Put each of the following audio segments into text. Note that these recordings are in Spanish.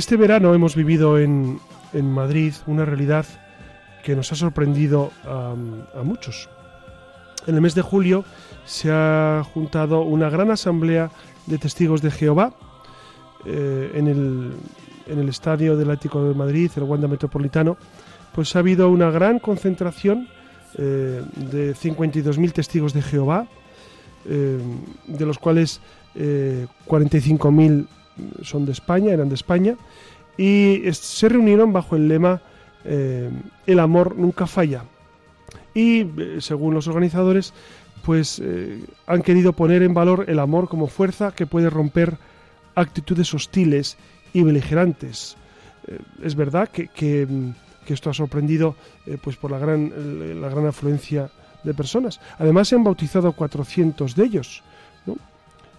Este verano hemos vivido en, Madrid una realidad que nos ha sorprendido a, muchos. En el mes de julio se ha juntado una gran asamblea de testigos de Jehová eh, en, el, estadio del Ático de Madrid, el Wanda Metropolitano. Pues ha habido una gran concentración eh, de 52.000 testigos de Jehová, eh, de los cuales 45.000 son de España, eran de España, y se reunieron bajo el lema eh, El amor nunca falla. Y eh, según los organizadores, pues eh, han querido poner en valor el amor como fuerza que puede romper actitudes hostiles y beligerantes. es verdad que, que, esto ha sorprendido pues por la gran, la gran afluencia de personas. Además se han bautizado 400 de ellos.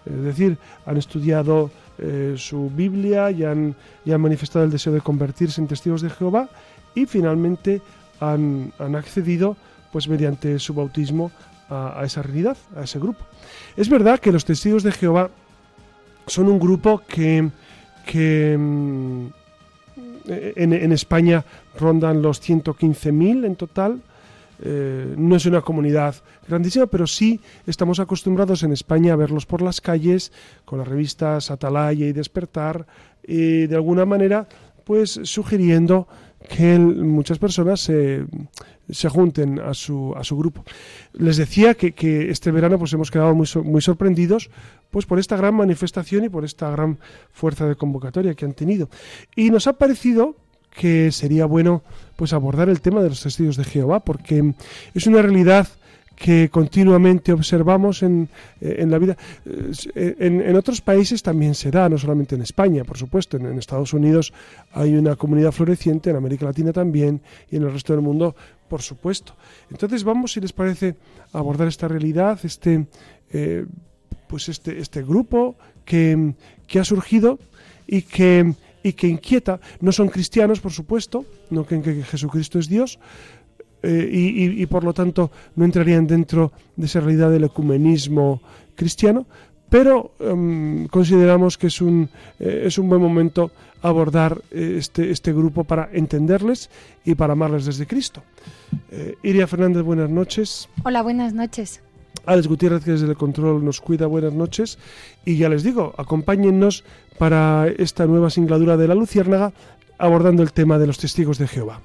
Es decir, han estudiado eh, su Biblia y han, manifestado el deseo de convertirse en testigos de Jehová y finalmente han, accedido pues mediante su bautismo a, esa realidad, a ese grupo. Es verdad que los testigos de Jehová son un grupo que, mm, en, en, España rondan los 115.000 en total, eh, no es una comunidad grandísima, pero sí estamos acostumbrados en España a verlos por las calles con las revistas Atalaya y Despertar y de alguna manera pues sugiriendo que muchas personas se, se junten a su, a su grupo. Les decía que, que, este verano pues hemos quedado muy, muy sorprendidos pues por esta gran manifestación y por esta gran fuerza de convocatoria que han tenido. Y nos ha parecido que sería bueno pues abordar el tema de los testigos de Jehová, porque es una realidad que continuamente observamos en, en la vida. Eh, en, en, otros países también se da, no solamente en España, por supuesto. En, Estados Unidos hay una comunidad floreciente, en América Latina también, y en el resto del mundo, por supuesto. Entonces vamos, si les parece, a abordar esta realidad, este, eh, pues este, este grupo que, que ha surgido y que y que inquieta. No son cristianos, por supuesto, no creen que Jesucristo es Dios, eh, y, por lo tanto no entrarían dentro de esa realidad del ecumenismo cristiano, pero em, consideramos que es un, eh, es un buen momento abordar eh, este, este grupo para entenderles y para amarles desde Cristo. Iria Fernández, buenas noches. Hola, buenas noches. Alex Gutiérrez, que desde el control nos cuida, buenas noches. Y ya les digo, acompáñennos para esta nueva singladura de la Luciérnaga abordando el tema de los testigos de Jehová.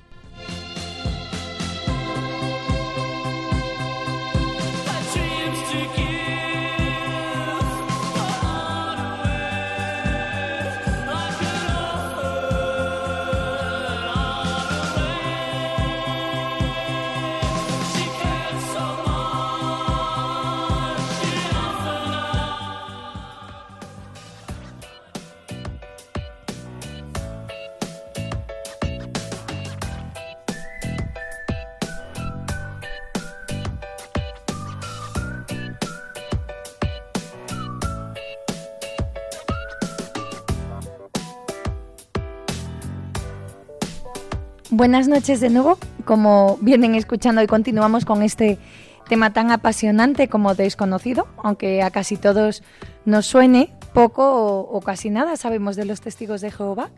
Buenas noches de nuevo. Como vienen escuchando, hoy continuamos con este tema tan apasionante como desconocido, aunque a casi todos nos suene poco o, casi nada sabemos de los testigos de Jehová,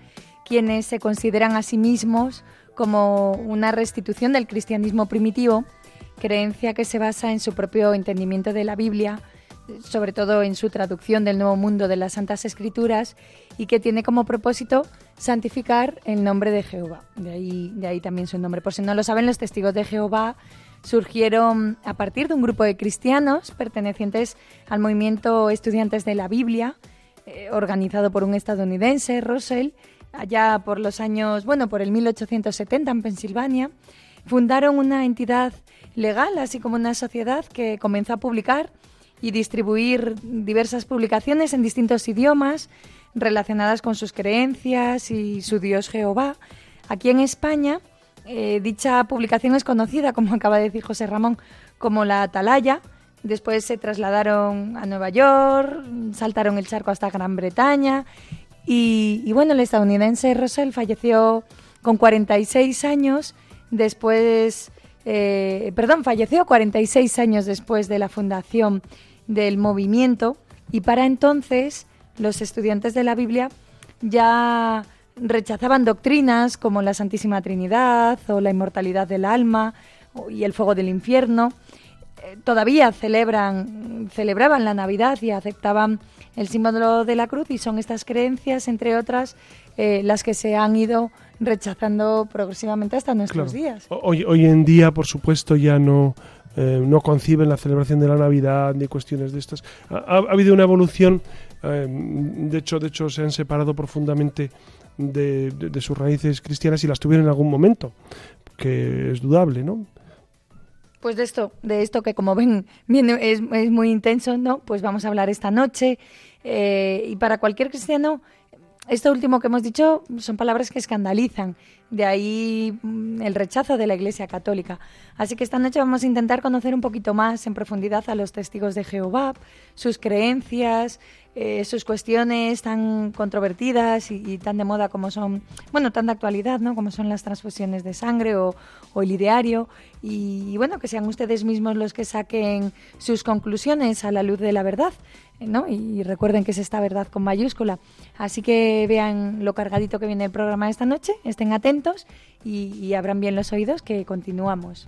quienes se consideran a sí mismos como una restitución del cristianismo primitivo, creencia que se basa en su propio entendimiento de la Biblia, sobre todo en su traducción del Nuevo Mundo de las Santas Escrituras, y que tiene como propósito santificar el nombre de Jehová. De ahí, de ahí también su nombre. Por si no lo saben, los testigos de Jehová surgieron a partir de un grupo de cristianos pertenecientes al movimiento Estudiantes de la Biblia, eh, organizado por un estadounidense, Russell, allá por los años, bueno, por el 1870 en Pensilvania. Fundaron una entidad legal, así como una sociedad que comenzó a publicar y distribuir diversas publicaciones en distintos idiomas relacionadas con sus creencias y su Dios Jehová. Aquí en España, eh, dicha publicación es conocida, como acaba de decir José Ramón, como la Atalaya. Después se trasladaron a Nueva York, saltaron el charco hasta Gran Bretaña y, bueno, el estadounidense Russell falleció con 46 años después, eh, perdón, falleció 46 años después de la fundación del movimiento y para entonces los estudiantes de la Biblia ya rechazaban doctrinas como la Santísima Trinidad o la inmortalidad del alma y el fuego del infierno. Eh, todavía celebran, celebraban la Navidad y aceptaban el símbolo de la cruz y son estas creencias, entre otras, eh, las que se han ido rechazando progresivamente hasta nuestros días. Hoy, hoy en día, por supuesto, ya no, eh, no conciben la celebración de la Navidad ni cuestiones de estas. Ha, habido una evolución, eh, de, hecho, de hecho se han separado profundamente de, sus raíces cristianas y las tuvieron en algún momento, que es dudable, ¿no? Pues de esto, de esto que como ven es, es muy intenso, ¿no? Pues vamos a hablar esta noche. Eh, y para cualquier cristiano esto último que hemos dicho son palabras que escandalizan, de ahí mm, el rechazo de la Iglesia Católica. Así que esta noche vamos a intentar conocer un poquito más en profundidad a los testigos de Jehová, sus creencias, eh, sus cuestiones tan controvertidas y, tan de moda como son, bueno, tan de actualidad, ¿no? Como son las transfusiones de sangre o, el ideario. y, bueno, que sean ustedes mismos los que saquen sus conclusiones a la luz de la verdad. Y recuerden que es esta verdad con mayúscula. Así que vean lo cargadito que viene el programa esta noche, estén atentos y, abran bien los oídos que continuamos.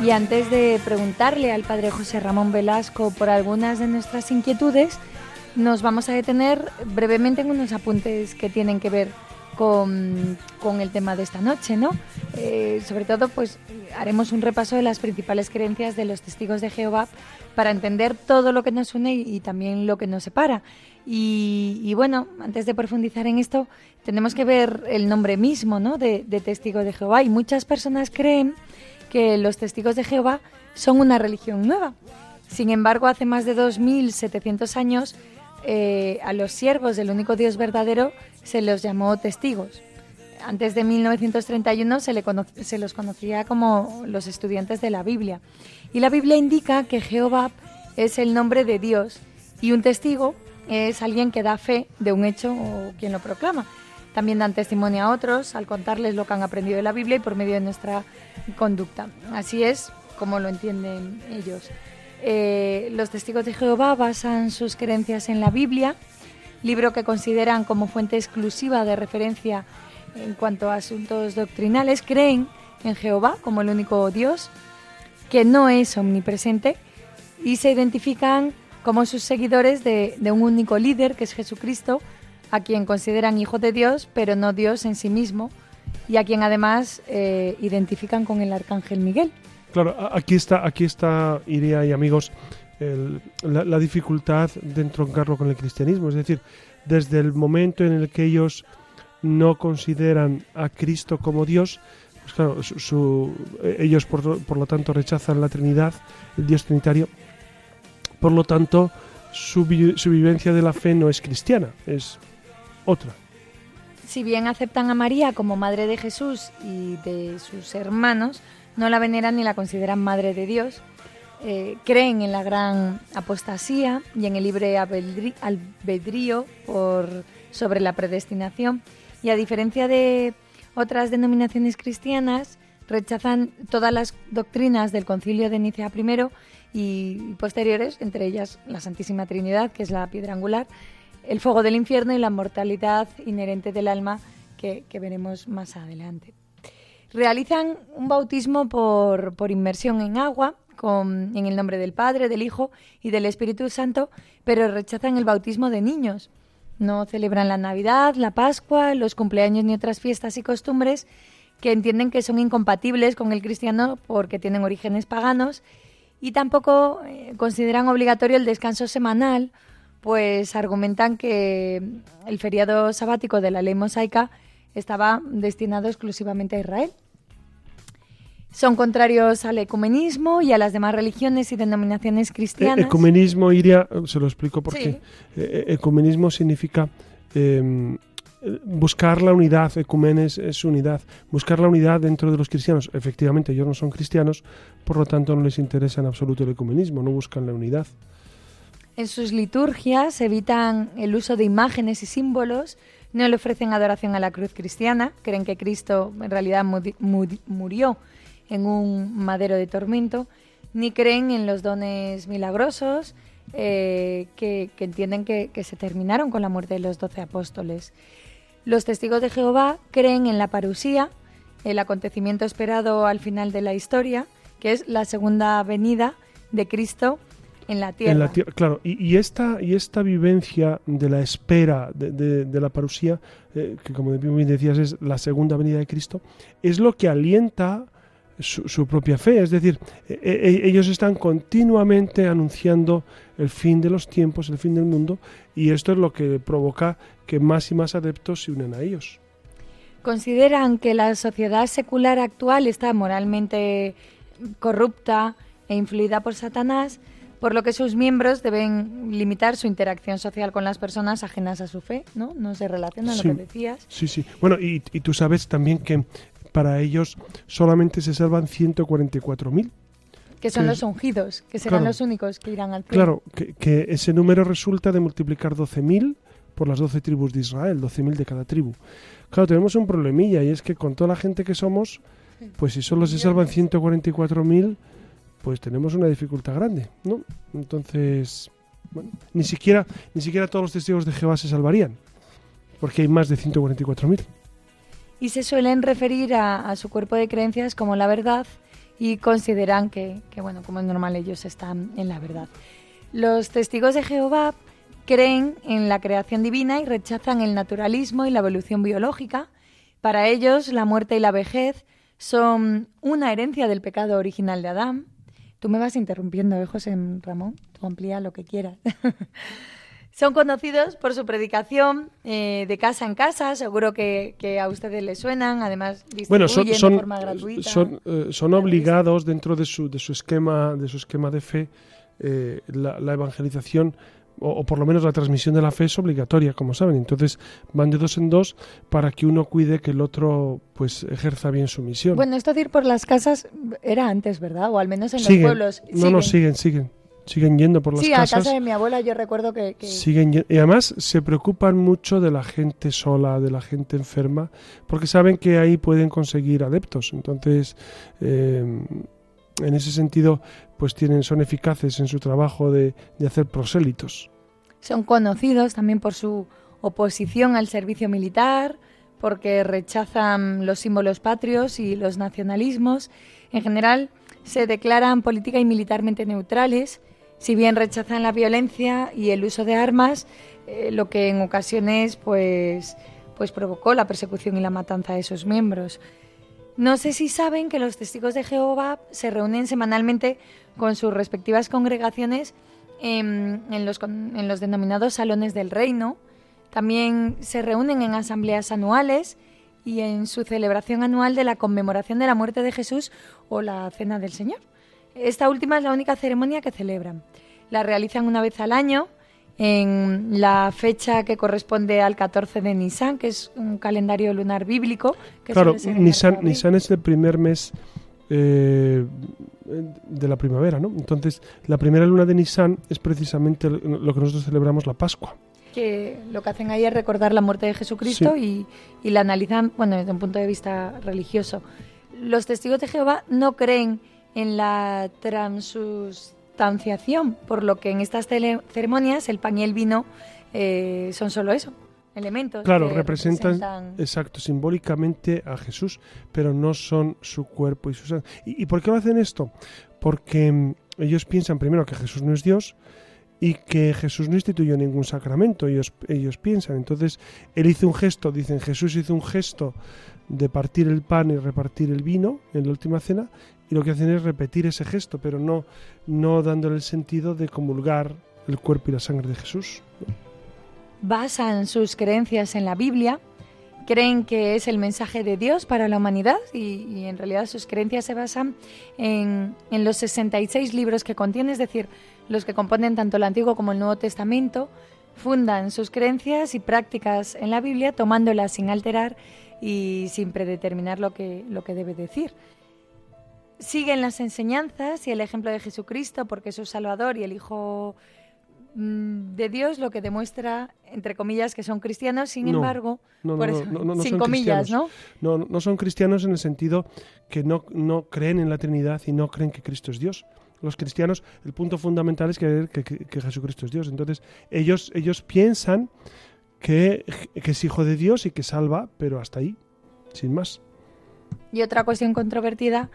Y antes de preguntarle al padre José Ramón Velasco por algunas de nuestras inquietudes, nos vamos a detener brevemente en unos apuntes que tienen que ver con, el tema de esta noche, ¿no? Eh, sobre todo, pues haremos un repaso de las principales creencias de los testigos de Jehová para entender todo lo que nos une y, también lo que nos separa. Y, bueno, antes de profundizar en esto, tenemos que ver el nombre mismo, ¿no? De, de testigo de Jehová. Y muchas personas creen que los testigos de Jehová son una religión nueva. Sin embargo, hace más de 2.700 años eh, a los siervos del único Dios verdadero se los llamó testigos. Antes de 1931 se, le se los conocía como los estudiantes de la Biblia. Y la Biblia indica que Jehová es el nombre de Dios y un testigo es alguien que da fe de un hecho o quien lo proclama. También dan testimonio a otros al contarles lo que han aprendido de la Biblia y por medio de nuestra conducta. Así es como lo entienden ellos. Eh, los testigos de Jehová basan sus creencias en la Biblia, libro que consideran como fuente exclusiva de referencia en cuanto a asuntos doctrinales. Creen en Jehová como el único Dios, que no es omnipresente, y se identifican como sus seguidores de, un único líder, que es Jesucristo, a quien consideran hijo de Dios, pero no Dios en sí mismo, y a quien además eh, identifican con el arcángel Miguel. Claro, aquí está, aquí está, Iria y amigos, la, dificultad de entroncarlo con el cristianismo. Es decir, desde el momento en el que ellos no consideran a Cristo como Dios, pues claro, su, ellos por, lo tanto rechazan la Trinidad, el Dios Trinitario. Por lo tanto, su, su vivencia de la fe no es cristiana, es otra. Si bien aceptan a María como madre de Jesús y de sus hermanos, no la veneran ni la consideran madre de Dios. eh, creen en la gran apostasía y en el libre albedrío sobre la predestinación y a diferencia de otras denominaciones cristianas, rechazan todas las doctrinas del concilio de Nicea I y posteriores, entre ellas la Santísima Trinidad, que es la piedra angular, el fuego del infierno y la mortalidad inherente del alma, que, veremos más adelante. Realizan un bautismo por, por inmersión en agua, con, en el nombre del Padre, del Hijo y del Espíritu Santo, pero rechazan el bautismo de niños. No celebran la Navidad, la Pascua, los cumpleaños ni otras fiestas y costumbres que entienden que son incompatibles con el cristiano porque tienen orígenes paganos y tampoco eh, consideran obligatorio el descanso semanal, pues argumentan que el feriado sabático de la ley mosaica estaba destinado exclusivamente a Israel. Son contrarios al ecumenismo y a las demás religiones y denominaciones cristianas. ecumenismo, Iria, se lo explico por qué. Eh, ecumenismo significa em, buscar la unidad, ecumenes es unidad, buscar la unidad dentro de los cristianos. Efectivamente, ellos no son cristianos, por lo tanto no les interesa en absoluto el ecumenismo, no buscan la unidad. En sus liturgias evitan el uso de imágenes y símbolos, no le ofrecen adoración a la cruz cristiana, creen que Cristo en realidad murió en un madero de tormento, ni creen en los dones milagrosos, eh, que, entienden que, que, se terminaron con la muerte de los doce apóstoles. Los testigos de Jehová creen en la parusía, el acontecimiento esperado al final de la historia, que es la segunda venida de Cristo en la tierra. claro, y, esta, y esta vivencia de la espera de, la parusía, eh, que como bien decías es la segunda venida de Cristo, es lo que alienta su, propia fe. Es decir, e, e, ellos están continuamente anunciando el fin de los tiempos, el fin del mundo, y esto es lo que provoca que más y más adeptos se unen a ellos. Consideran que la sociedad secular actual está moralmente corrupta e influida por Satanás, por lo que sus miembros deben limitar su interacción social con las personas ajenas a su fe, ¿no? No se relacionan, lo que decías. Sí, sí. Bueno, y, y tú sabes también que para ellos solamente se salvan 144.000. Que son los ungidos, que serán los únicos que irán al cielo. Claro, que, ese número resulta de multiplicar 12.000 por las 12 tribus de Israel, 12.000 de cada tribu. Claro, tenemos un problemilla y es que con toda la gente que somos, pues si solo se salvan 144.000, pues tenemos una dificultad grande, ¿no? Entonces, bueno, ni siquiera, ni siquiera todos los testigos de Jehová se salvarían, porque hay más de 144.000 y se suelen referir a, su cuerpo de creencias como la verdad y consideran que, bueno, como es normal, ellos están en la verdad. Los testigos de Jehová creen en la creación divina y rechazan el naturalismo y la evolución biológica. Para ellos, la muerte y la vejez son una herencia del pecado original de Adán. Tú me vas interrumpiendo, ¿eh, José Ramón? Tú amplía lo que quieras. Son conocidos por su predicación eh, de casa en casa, seguro que, a ustedes les suenan, además bueno, son, son, de forma gratuita. Son, eh, son obligados dentro de su, de su esquema de su esquema de fe eh, la, evangelización o, por lo menos la transmisión de la fe es obligatoria, como saben. Entonces van de dos en dos para que uno cuide que el otro pues ejerza bien su misión. Bueno, esto de ir por las casas era antes, ¿verdad? O al menos en los pueblos. No, no, siguen, siguen siguen yendo por las casas. Sí, a casa de mi abuela yo recuerdo que... Siguen y además se preocupan mucho de la gente sola, de la gente enferma, porque saben que ahí pueden conseguir adeptos. Entonces, eh, en ese sentido, pues tienen, son eficaces en su trabajo de, de hacer prosélitos. Son conocidos también por su oposición al servicio militar, porque rechazan los símbolos patrios y los nacionalismos. En general, se declaran política y militarmente neutrales si bien rechazan la violencia y el uso de armas, eh, lo que en ocasiones pues, pues provocó la persecución y la matanza de sus miembros. No sé si saben que los testigos de Jehová se reúnen semanalmente con sus respectivas congregaciones en, los, en los denominados salones del reino. También se reúnen en asambleas anuales y en su celebración anual de la conmemoración de la muerte de Jesús o la Cena del Señor. Esta última es la única ceremonia que celebran. La realizan una vez al año en la fecha que corresponde al 14 de Nisan, que es un calendario lunar bíblico. claro, Nisan, Nisan, es el primer mes eh, de la primavera, ¿no? Entonces, la primera luna de Nisan es precisamente lo que nosotros celebramos la Pascua. Que lo que hacen ahí es recordar la muerte de Jesucristo y, y la analizan, bueno, desde un punto de vista religioso. Los testigos de Jehová no creen en la por lo que en estas ceremonias el pan y el vino eh, son solo eso, elementos. Claro, representan, exacto, simbólicamente a Jesús, pero no son su cuerpo y su sangre. ¿Y, por qué lo hacen esto? Porque mm, ellos piensan primero que Jesús no es Dios y que Jesús no instituyó ningún sacramento, ellos, ellos piensan. Entonces, él hizo un gesto, dicen, Jesús hizo un gesto de partir el pan y repartir el vino en la última cena, y lo que hacen es repetir ese gesto, pero no, no dándole el sentido de comulgar el cuerpo y la sangre de Jesús basan sus creencias en la Biblia, creen que es el mensaje de Dios para la humanidad y, en realidad sus creencias se basan en, en, los 66 libros que contiene, es decir, los que componen tanto el Antiguo como el Nuevo Testamento, fundan sus creencias y prácticas en la Biblia tomándolas sin alterar y sin predeterminar lo que, lo que debe decir. Siguen las enseñanzas y el ejemplo de Jesucristo porque es su Salvador y el Hijo Mm, de Dios, lo que demuestra, entre comillas, que son cristianos, sin embargo, sin comillas, ¿no? ¿no? No son cristianos en el sentido que no, no creen en la Trinidad y no creen que Cristo es Dios. Los cristianos, el punto fundamental es creer que, que, Jesucristo es Dios. Entonces, ellos, ellos piensan que, que es hijo de Dios y que salva, pero hasta ahí, sin más. Y otra cuestión controvertida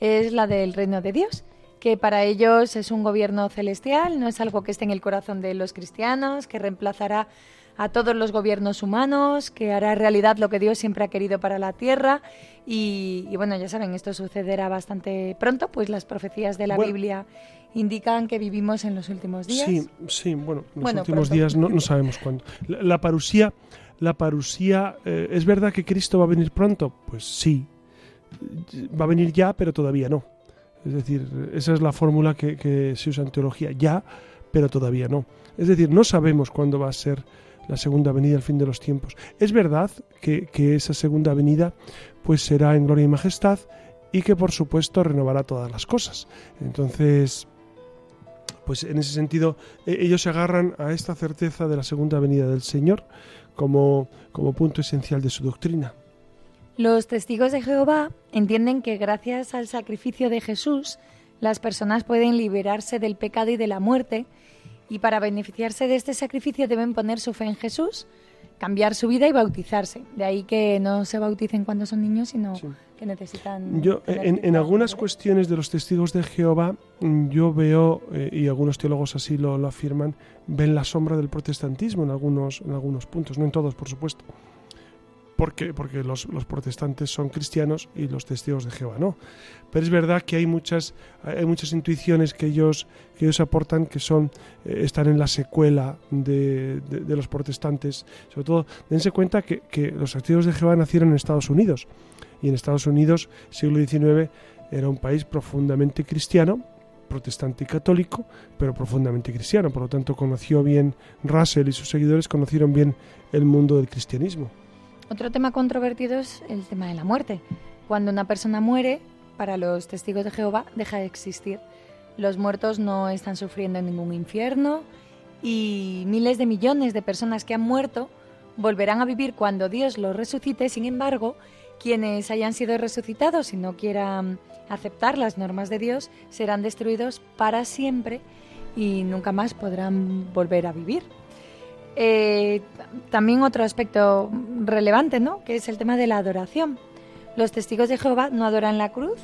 es la del reino de Dios que para ellos es un gobierno celestial, no es algo que esté en el corazón de los cristianos, que reemplazará a todos los gobiernos humanos, que hará realidad lo que Dios siempre ha querido para la tierra. Y, bueno, ya saben, esto sucederá bastante pronto, pues las profecías de la Biblia indican que vivimos en los últimos días. Sí, sí, bueno, en los últimos días no, sabemos cuándo. La, parusía, la parusía, eh, ¿es verdad que Cristo va a venir pronto? Pues sí, va a venir ya, pero todavía no. Es decir, esa es la fórmula que, se usa en teología, ya, pero todavía no. Es decir, no sabemos cuándo va a ser la segunda venida al fin de los tiempos. Es verdad que, esa segunda venida pues será en gloria y majestad y que por supuesto renovará todas las cosas. Entonces, pues en ese sentido e, ellos se agarran a esta certeza de la segunda venida del Señor como, como punto esencial de su doctrina. Los testigos de Jehová entienden que gracias al sacrificio de Jesús, las personas pueden liberarse del pecado y de la muerte, y para beneficiarse de este sacrificio deben poner su fe en Jesús, cambiar su vida y bautizarse. De ahí que no se bauticen cuando son niños, sino que necesitan... Yo, en, algunas cuestiones de los testigos de Jehová, yo veo, eh, y algunos teólogos así lo, lo, afirman, ven la sombra del protestantismo en algunos, en algunos puntos, no en todos, por supuesto porque, porque los, protestantes son cristianos y los testigos de Jehová no. Pero es verdad que hay muchas, hay muchas intuiciones que ellos, que ellos aportan que son, eh, están en la secuela de, los protestantes. Sobre todo, dense cuenta que, que, los testigos de Jehová nacieron en Estados Unidos. Y en Estados Unidos, siglo XIX, era un país profundamente cristiano, protestante y católico, pero profundamente cristiano. Por lo tanto, conoció bien Russell y sus seguidores conocieron bien el mundo del cristianismo. Otro tema controvertido es el tema de la muerte. Cuando una persona muere, para los testigos de Jehová deja de existir. Los muertos no están sufriendo ningún infierno y miles de millones de personas que han muerto volverán a vivir cuando Dios los resucite. Sin embargo, quienes hayan sido resucitados y no quieran aceptar las normas de Dios serán destruidos para siempre y nunca más podrán volver a vivir. Eh, también otro aspecto relevante, ¿no? Que es el tema de la adoración. Los testigos de Jehová no adoran la cruz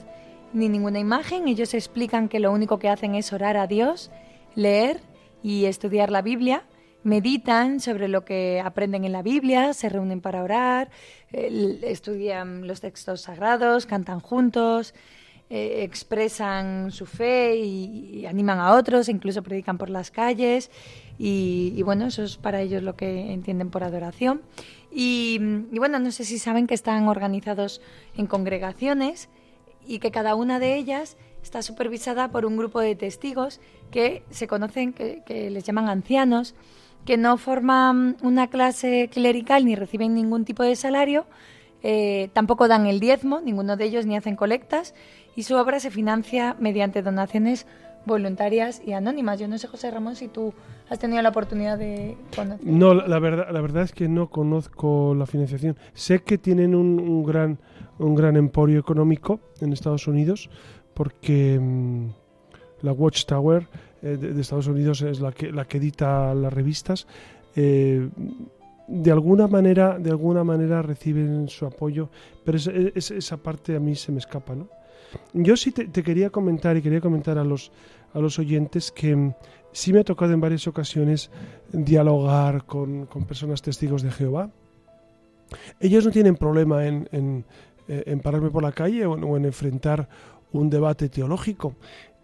ni ninguna imagen. Ellos explican que lo único que hacen es orar a Dios, leer y estudiar la Biblia. Meditan sobre lo que aprenden en la Biblia, se reúnen para orar, estudian los textos sagrados, cantan juntos, eh, expresan su fe y, animan a otros, incluso predican por las calles y, bueno, eso es para ellos lo que entienden por adoración. Y, bueno, no sé si saben que están organizados en congregaciones y que cada una de ellas está supervisada por un grupo de testigos que se conocen, que, les llaman ancianos, que no forman una clase clerical ni reciben ningún tipo de salario, eh, tampoco dan el diezmo, ninguno de ellos ni hacen colectas, y su obra se financia mediante donaciones voluntarias y anónimas. Yo no sé, José Ramón, si tú has tenido la oportunidad de conocer. No, la verdad, la verdad es que no conozco la financiación. Sé que tienen un, gran, un gran emporio económico en Estados Unidos porque mm, la Watchtower eh, de, Estados Unidos es la que, la que edita las revistas. Eh, de alguna manera, de alguna manera reciben su apoyo, pero esa parte a mí se me escapa, ¿no? Yo sí te, quería comentar y quería comentar a los, a los oyentes que mm, sí me ha tocado en varias ocasiones dialogar con, personas testigos de Jehová. Ellos no tienen problema en, en, eh, pararme por la calle o, en enfrentar un debate teológico,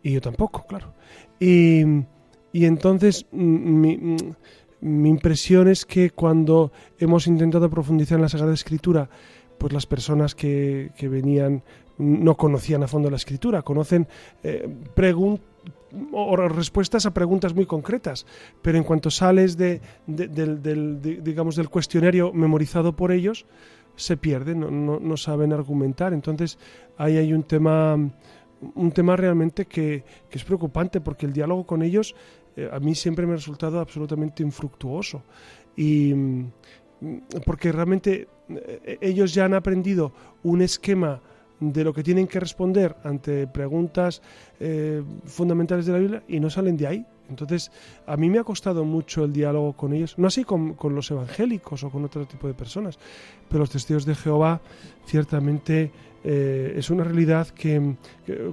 y yo tampoco, claro. Y, y entonces mm, mi, mm, mi impresión es que cuando hemos intentado profundizar en la Sagrada Escritura, pues las personas que, que venían no conocían a fondo la escritura, conocen eh, o respuestas a preguntas muy concretas, pero en cuanto sales de, del, digamos, del cuestionario memorizado por ellos, se pierden, no, saben argumentar. Entonces ahí hay un tema, un tema realmente que, es preocupante porque el diálogo con ellos eh, a mí siempre me ha resultado absolutamente infructuoso. Y mm, porque realmente eh, ellos ya han aprendido un esquema de lo que tienen que responder ante preguntas eh, fundamentales de la Biblia y no salen de ahí. Entonces, a mí me ha costado mucho el diálogo con ellos, no así con, los evangélicos o con otro tipo de personas, pero los testigos de Jehová ciertamente eh, es una realidad que,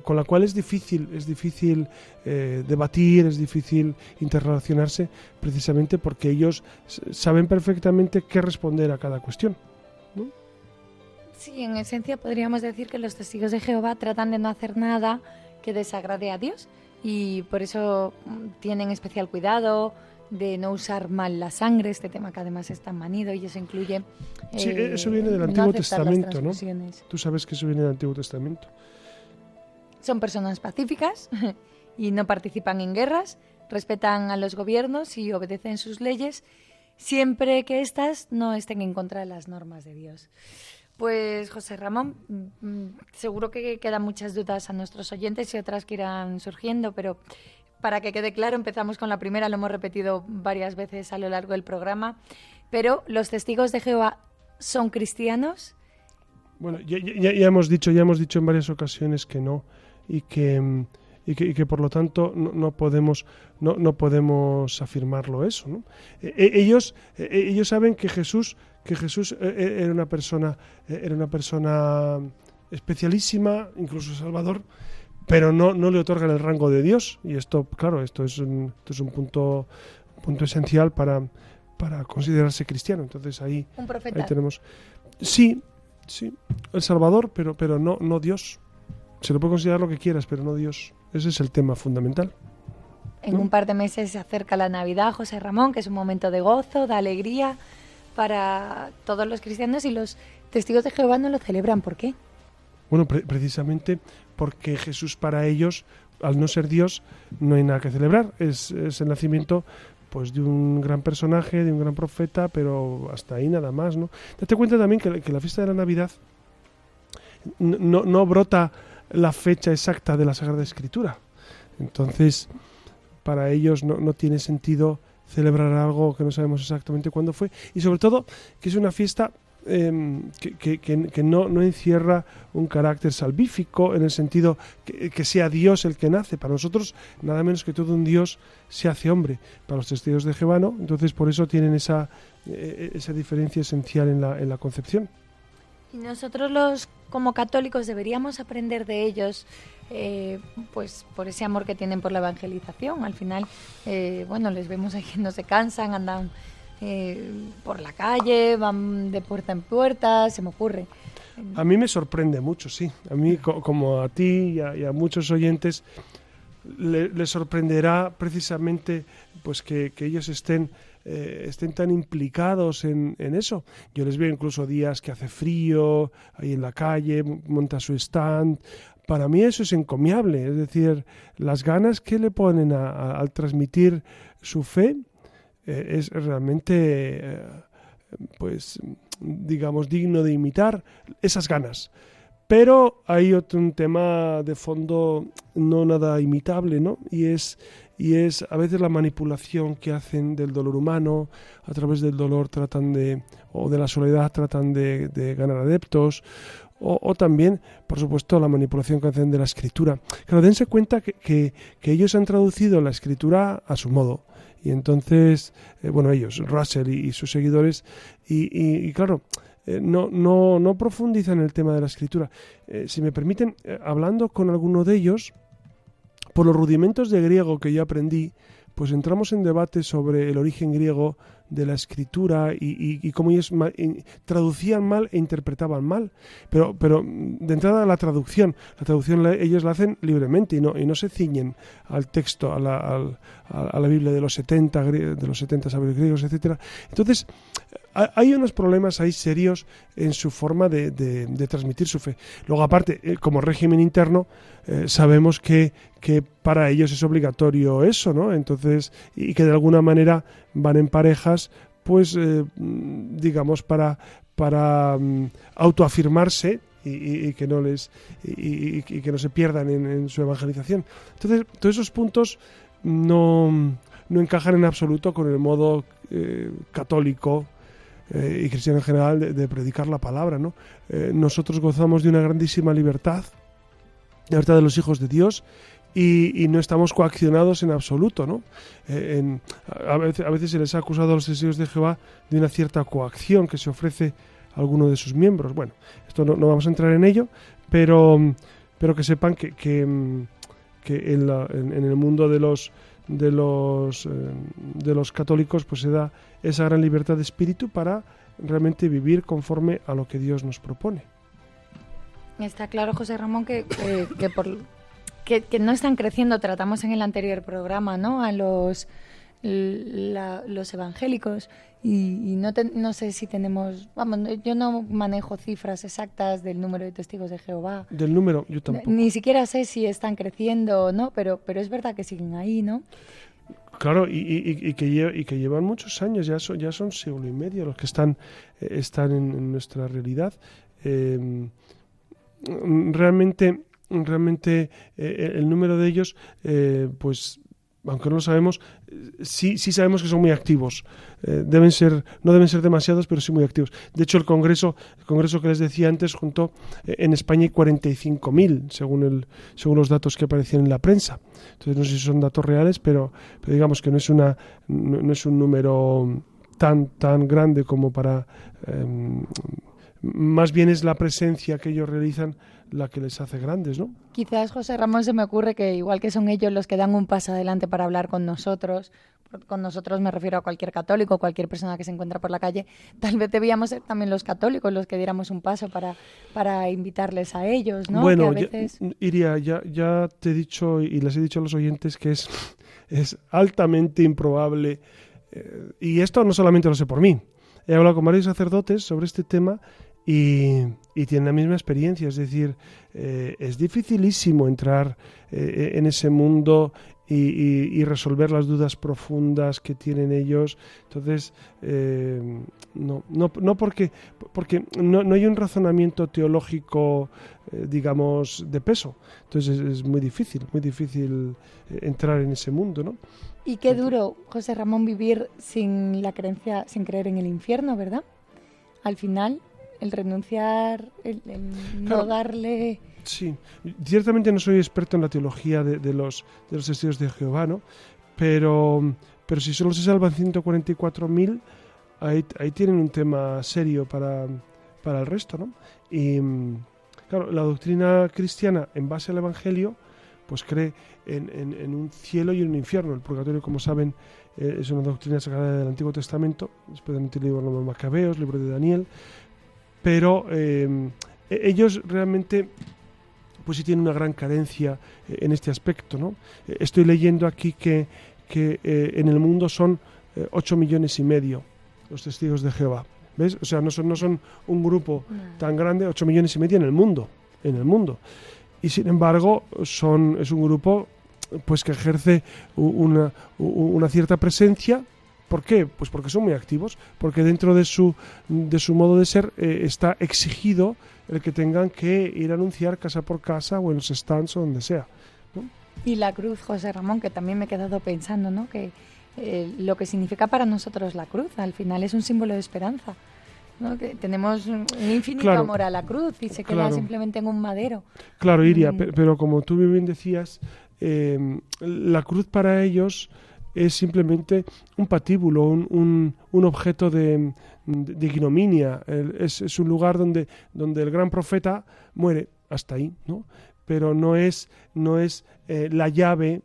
con la cual es difícil, es difícil eh, debatir, es difícil interrelacionarse, precisamente porque ellos saben perfectamente qué responder a cada cuestión. Sí, en esencia podríamos decir que los testigos de Jehová tratan de no hacer nada que desagrade a Dios y por eso mm, tienen especial cuidado de no usar mal la sangre, este tema que además es tan manido y eso incluye... sí, eh, eso viene del Antiguo Testamento, ¿no? Tú sabes que eso viene del Antiguo Testamento. Son personas pacíficas y no participan en guerras, respetan a los gobiernos y obedecen sus leyes siempre que éstas no estén en contra de las normas de Dios. Pues José Ramón, mm, mm, seguro que quedan muchas dudas a nuestros oyentes y otras que irán surgiendo, pero para que quede claro, empezamos con la primera, lo hemos repetido varias veces a lo largo del programa, pero los testigos de Jehová son cristianos. Bueno, ya, hemos dicho, ya hemos dicho en varias ocasiones que no y que mm, y que, por lo tanto no, podemos no, no, podemos afirmarlo eso. ¿no? E, e, ellos e, ellos saben que Jesús que Jesús eh, eh, era una persona, eh, era una persona especialísima, incluso Salvador, pero no, no le otorgan el rango de Dios. Y esto, claro, esto es un, es un punto, punto esencial para, para considerarse cristiano. Entonces ahí, tenemos. Sí, sí, el Salvador, pero, pero no, no Dios. Se lo puede considerar lo que quieras, pero no Dios. Ese es el tema fundamental. En un par de meses se acerca la Navidad, José Ramón, que es un momento de gozo, de alegría para todos los cristianos y los testigos de Jehová no lo celebran. ¿Por qué? Bueno, precisamente porque Jesús para ellos, al no ser Dios, no hay nada que celebrar. Es, el nacimiento pues de un gran personaje, de un gran profeta, pero hasta ahí nada más, ¿no? Date cuenta también que, la fiesta de la Navidad no, no brota la fecha exacta de la Sagrada Escritura. Entonces, para ellos no, no tiene sentido celebrar algo que no sabemos exactamente cuándo fue y sobre todo que es una fiesta em, que, no, no, encierra un carácter salvífico en el sentido que, sea Dios el que nace. Para nosotros, nada menos que todo un Dios se hace hombre. Para los testigos de Jehová, ¿no? Entonces, por eso tienen esa, eh, esa diferencia esencial en la, en la concepción. Y nosotros los como católicos deberíamos aprender de ellos eh, pues por ese amor que tienen por la evangelización. Al final, eh, bueno, les vemos ahí que no se cansan, andan eh, por la calle, van de puerta en puerta, se me ocurre. A mí me sorprende mucho, sí. A mí, como a ti y a, muchos oyentes, les sorprenderá precisamente pues que, ellos estén estén tan implicados en, en, eso. Yo les veo incluso días que hace frío, ahí en la calle, monta su stand, para mí eso es encomiable, es decir, las ganas que le ponen al transmitir su fe eh, es realmente, eh, pues, digamos, digno de imitar, esas ganas. Pero hay otro tema de fondo no nada imitable, ¿no? Y es, y es a veces la manipulación que hacen del dolor humano, a través del dolor tratan de, o de la soledad tratan de, ganar adeptos, o, también, por supuesto, la manipulación que hacen de la escritura. Claro, dense cuenta que, ellos han traducido la escritura a su modo. Y entonces, eh, bueno, ellos, Russell y, sus seguidores, y, claro, eh, no, no, no profundizan en el tema de la escritura. Eh, si me permiten, hablando con alguno de ellos, por los rudimentos de griego que yo aprendí, pues entramos en debate sobre el origen griego de la escritura y, cómo ellos traducían mal e interpretaban mal. Pero, pero de entrada la traducción, la traducción ellos la hacen libremente y no, y no se ciñen al texto, a la, a, la Biblia de los 70, de los 70 sabios griegos, etcétera. Entonces, hay unos problemas ahí serios en su forma de, de, transmitir su fe. Luego, aparte, eh, como régimen interno, eh, sabemos que, que, para ellos es obligatorio eso, ¿no? Entonces, y que de alguna manera van en parejas, pues, eh, digamos, para, para mm, autoafirmarse y, que no les y, que no se pierdan en, su evangelización. Entonces, todos esos puntos no, no encajan en absoluto con el modo católico eh, y cristiano en general de, predicar la palabra. ¿no? Eh, nosotros gozamos de una grandísima libertad, la libertad de los hijos de Dios, y, no estamos coaccionados en absoluto. ¿no? Eh, a, veces, se les ha acusado a los testigos de Jehová de una cierta coacción que se ofrece a alguno de sus miembros. Bueno, esto no, vamos a entrar en ello, pero, pero que sepan que, que, en, en el mundo de los de los, de los católicos pues se da esa gran libertad de espíritu para realmente vivir conforme a lo que Dios nos propone. Está claro, José Ramón, que, que, por, que, no están creciendo, tratamos en el anterior programa, ¿no? A los, los evangélicos y, no, no sé si tenemos, vamos, yo no manejo cifras exactas del número de testigos de Jehová. Del número, yo tampoco. Ni siquiera sé si están creciendo o no, pero, pero es verdad que siguen ahí, ¿no? Claro, y, que, y que llevan muchos años, ya son, ya son siglo y medio los que están, eh, están en, nuestra realidad. Em, realmente, realmente eh, el número de ellos, eh, pues aunque no lo sabemos, sí, sí sabemos que son muy activos. deben ser, no deben ser demasiados, pero sí muy activos. De hecho, el Congreso, el Congreso que les decía antes, juntó en España hay 45.000, según, según los datos que aparecían en la prensa. Entonces no sé si son datos reales, pero, digamos que no es, una, no, es un número tan, tan grande como para... Em, más bien es la presencia que ellos realizan la que les hace grandes, ¿no? Quizás, José Ramón, se me ocurre que igual que son ellos los que dan un paso adelante para hablar con nosotros, con nosotros me refiero a cualquier católico, cualquier persona que se encuentra por la calle, tal vez debíamos ser también los católicos los que diéramos un paso para, para invitarles a ellos, ¿no? Bueno, Iria, ya, ya te he dicho y les he dicho a los oyentes que es, es altamente improbable, eh, y esto no solamente lo sé por mí, he hablado con varios sacerdotes sobre este tema y, y tienen la misma experiencia, es decir, eh, es dificilísimo entrar eh, en ese mundo y, resolver las dudas profundas que tienen ellos. Entonces, eh, no, no, no, porque, porque no, no, hay un razonamiento teológico, digamos, de peso. Entonces es, muy difícil, muy difícil entrar en ese mundo, ¿no? Y qué duro, José Ramón, vivir sin la creencia, sin creer en el infierno, ¿verdad? Al final, el renunciar, el, no darle Sí, ciertamente no soy experto en la teología de, los, de los testigos de Jehová, ¿no? Pero, pero si solo se salvan 144.000, ahí, ahí tienen un tema serio para, para el resto, ¿no? Y claro, la doctrina cristiana en base al Evangelio pues cree en, en, un cielo y en un infierno. El purgatorio, como saben, eh, es una doctrina sagrada del Antiguo Testamento, especialmente el libro de los Macabeos, el libro de Daniel, pero eh, e-, ellos realmente pues sí tiene una gran carencia eh, en este aspecto. ¿no? Eh, estoy leyendo aquí que, que eh, en el mundo son 8 millones y medio los testigos de Jehová. ¿Ves? O sea, no son, no son un grupo tan grande, 8 millones y medio en el mundo. En el mundo. Y sin embargo, son, es un grupo pues que ejerce una, una cierta presencia ¿Por qué? Pues porque son muy activos, porque dentro de su, de su modo de ser eh, está exigido el que tengan que ir a anunciar casa por casa o en los stands o donde sea. Y la cruz, José Ramón, que también me he quedado pensando, ¿no? Que eh, lo que significa para nosotros la cruz, al final es un símbolo de esperanza. ¿no? Que tenemos un infinito amor a la cruz y se queda simplemente en un madero. Claro, Iria, mm. pero como tú bien decías, eh, la cruz para ellos es simplemente un patíbulo, un, un, objeto de, de ignominia. es, es, un lugar donde, donde el gran profeta muere, hasta ahí, ¿no? Pero no es, no es eh, la llave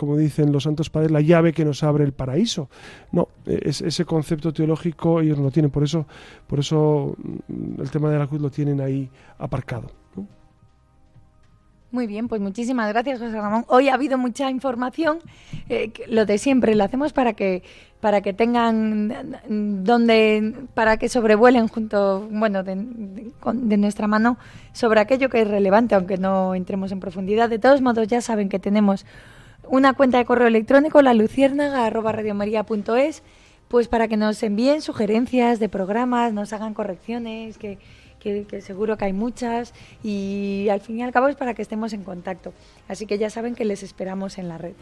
como dicen los santos padres, la llave que nos abre el paraíso. No, es, ese concepto teológico ellos no lo tienen, por eso, por eso mm, el tema de la cruz lo tienen ahí aparcado. Muy bien, pues muchísimas gracias, José Ramón. Hoy ha habido mucha información, eh, lo de siempre, lo hacemos para que para que tengan donde para que sobrevuelen junto, bueno, de, de, nuestra mano sobre aquello que es relevante, aunque no entremos en profundidad. De todos modos, ya saben que tenemos una cuenta de correo electrónico, la radiomaria.es, pues para que nos envíen sugerencias de programas, nos hagan correcciones, que que, seguro que hay muchas y al fin y al cabo es para que estemos en contacto. Así que ya saben que les esperamos en la red.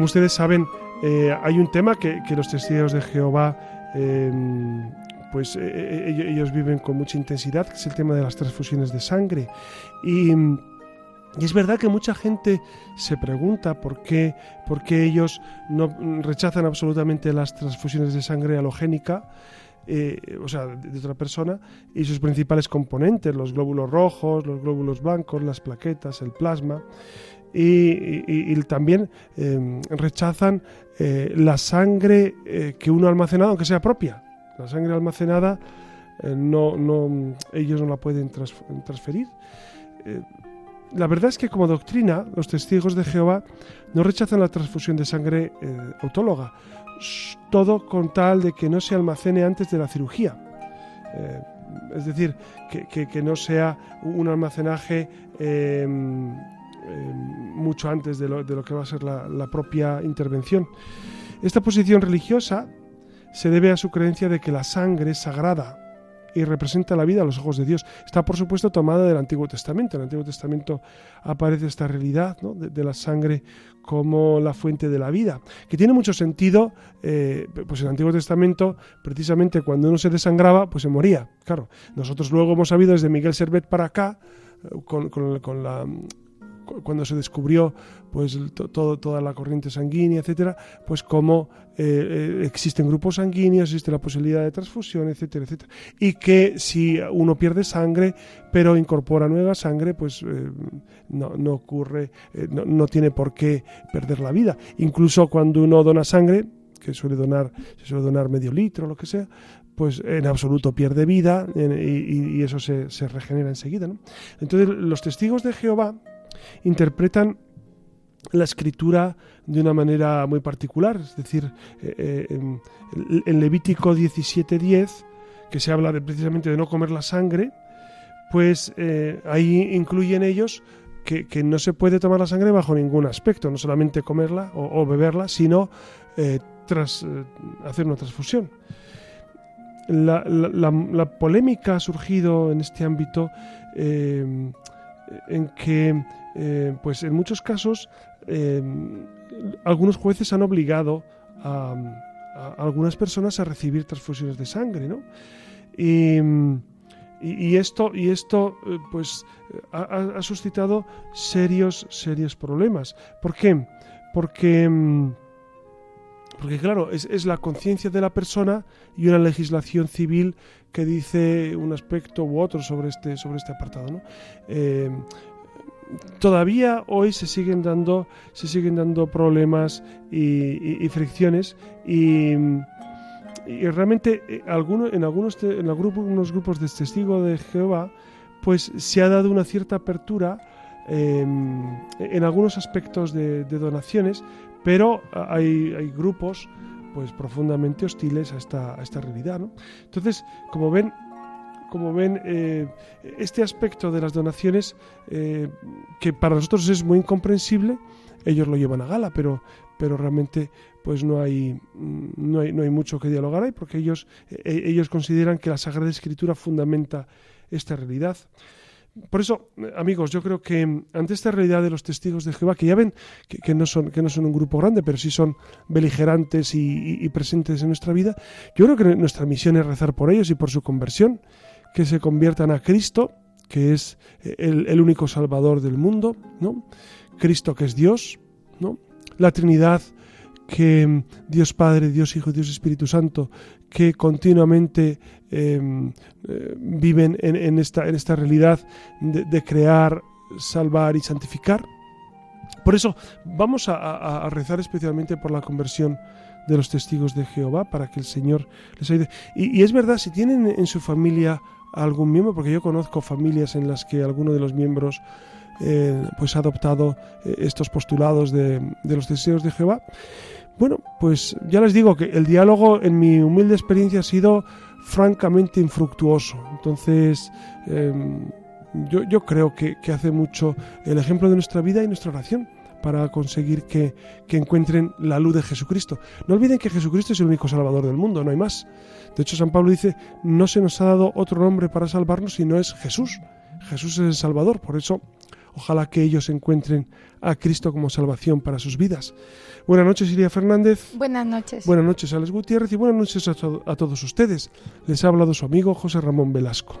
Como ustedes saben, eh, hay un tema que, los testigos de Jehová, em, pues eh, eh, ellos viven con mucha intensidad, que es el tema de las transfusiones de sangre. Y, es verdad que mucha gente se pregunta por qué, por qué ellos no rechazan absolutamente las transfusiones de sangre halogénica. o sea, de otra persona, y sus principales componentes, los glóbulos rojos, los glóbulos blancos, las plaquetas, el plasma y, también em, rechazan eh, la sangre eh, que uno ha almacenado, aunque sea propia. La sangre almacenada eh, no, no, ellos no la pueden transferir. la verdad es que como doctrina los testigos de Jehová no rechazan la transfusión de sangre autóloga, todo con tal de que no se almacene antes de la cirugía. es decir, que, que, no sea un almacenaje em, eh, mucho antes de lo, que va a ser la, propia intervención. Esta posición religiosa se debe a su creencia de que la sangre es sagrada y representa la vida a los ojos de Dios. Está, por supuesto, tomada del Antiguo Testamento. En el Antiguo Testamento aparece esta realidad de, la sangre como la fuente de la vida, que tiene mucho sentido, eh, pues en el Antiguo Testamento, precisamente cuando uno se desangraba, pues se moría. Claro, nosotros luego hemos sabido desde Miguel Servet para acá, eh, con la cuando se descubrió pues toda la corriente sanguínea, etcétera, pues cómo eh, eh, existen grupos sanguíneos, existe la posibilidad de transfusión, etcétera, etcétera. Y que si uno pierde sangre, pero incorpora nueva sangre, pues eh, no, no, ocurre, no, no tiene por qué perder la vida. Incluso cuando uno dona sangre, que suele donar, se suele donar medio litro, lo que sea, pues en absoluto pierde vida y, eso se, se, regenera enseguida. ¿no? Entonces los testigos de Jehová interpretan la escritura de una manera muy particular, es decir, eh, eh, en, Levítico 17:10, que se habla de, precisamente de no comer la sangre, pues eh, ahí incluyen ellos que, no se puede tomar la sangre bajo ningún aspecto, no solamente comerla o, beberla, sino tras hacer una transfusión. la, polémica ha surgido en este ámbito en que, pues en muchos casos, algunos jueces han obligado a, algunas personas a recibir transfusiones de sangre, ¿no? Y, esto, y esto eh, pues, ha, suscitado serios, serios problemas. ¿Por qué? Porque, mm, porque claro, es, la conciencia de la persona y una legislación civil que dice un aspecto u otro sobre este, sobre este apartado. ¿no? Eh, todavía hoy se siguen dando, se siguen dando problemas y, fricciones y, realmente eh, en algunos en algunos grupos de testigos de Jehová pues se ha dado una cierta apertura em, en algunos aspectos de, donaciones, pero hay, hay, grupos pues profundamente hostiles a esta, a esta realidad. Entonces, como ven, como ven, eh, este aspecto de las donaciones, eh, que para nosotros es muy incomprensible, ellos lo llevan a gala, pero, pero realmente pues no hay, no hay, no hay mucho que dialogar ahí, porque ellos, eh, ellos consideran que la Sagrada Escritura fundamenta esta realidad. Por eso, amigos, yo creo que ante esta realidad de los testigos de Jehová, que ya ven que, no, son, que no son un grupo grande, pero sí son beligerantes y presentes en nuestra vida, yo creo que nuestra misión es rezar por ellos y por su conversión que se conviertan a Cristo, que es el, único Salvador del mundo, ¿no? Cristo que es Dios, ¿no? La Trinidad que Dios Padre, Dios Hijo, Dios Espíritu Santo, que continuamente em, eh, viven en, esta, en, esta, realidad de, crear, salvar y santificar. Por eso vamos a rezar especialmente por la conversión de los testigos de Jehová para que el Señor les ayude. Y, es verdad, si tienen en su familia algún miembro, porque yo conozco familias en las que alguno de los miembros eh, pues ha adoptado eh, estos postulados de, los deseos de Jehová. Bueno, pues ya les digo que el diálogo en mi humilde experiencia ha sido francamente infructuoso. Entonces, em, yo, yo, creo que, que hace mucho el ejemplo de nuestra vida y nuestra oración para conseguir que, encuentren la luz de Jesucristo. No olviden que Jesucristo es el único Salvador del mundo, no hay más. De hecho, San Pablo dice, no se nos ha dado otro nombre para salvarnos si no es Jesús. Jesús es el Salvador, por eso ojalá que ellos encuentren a Cristo como salvación para sus vidas. Buenas noches, Iria Fernández. Buenas noches. Buenas noches, Alex Gutiérrez, y buenas noches a, a todos ustedes. Les ha hablado su amigo José Ramón Velasco.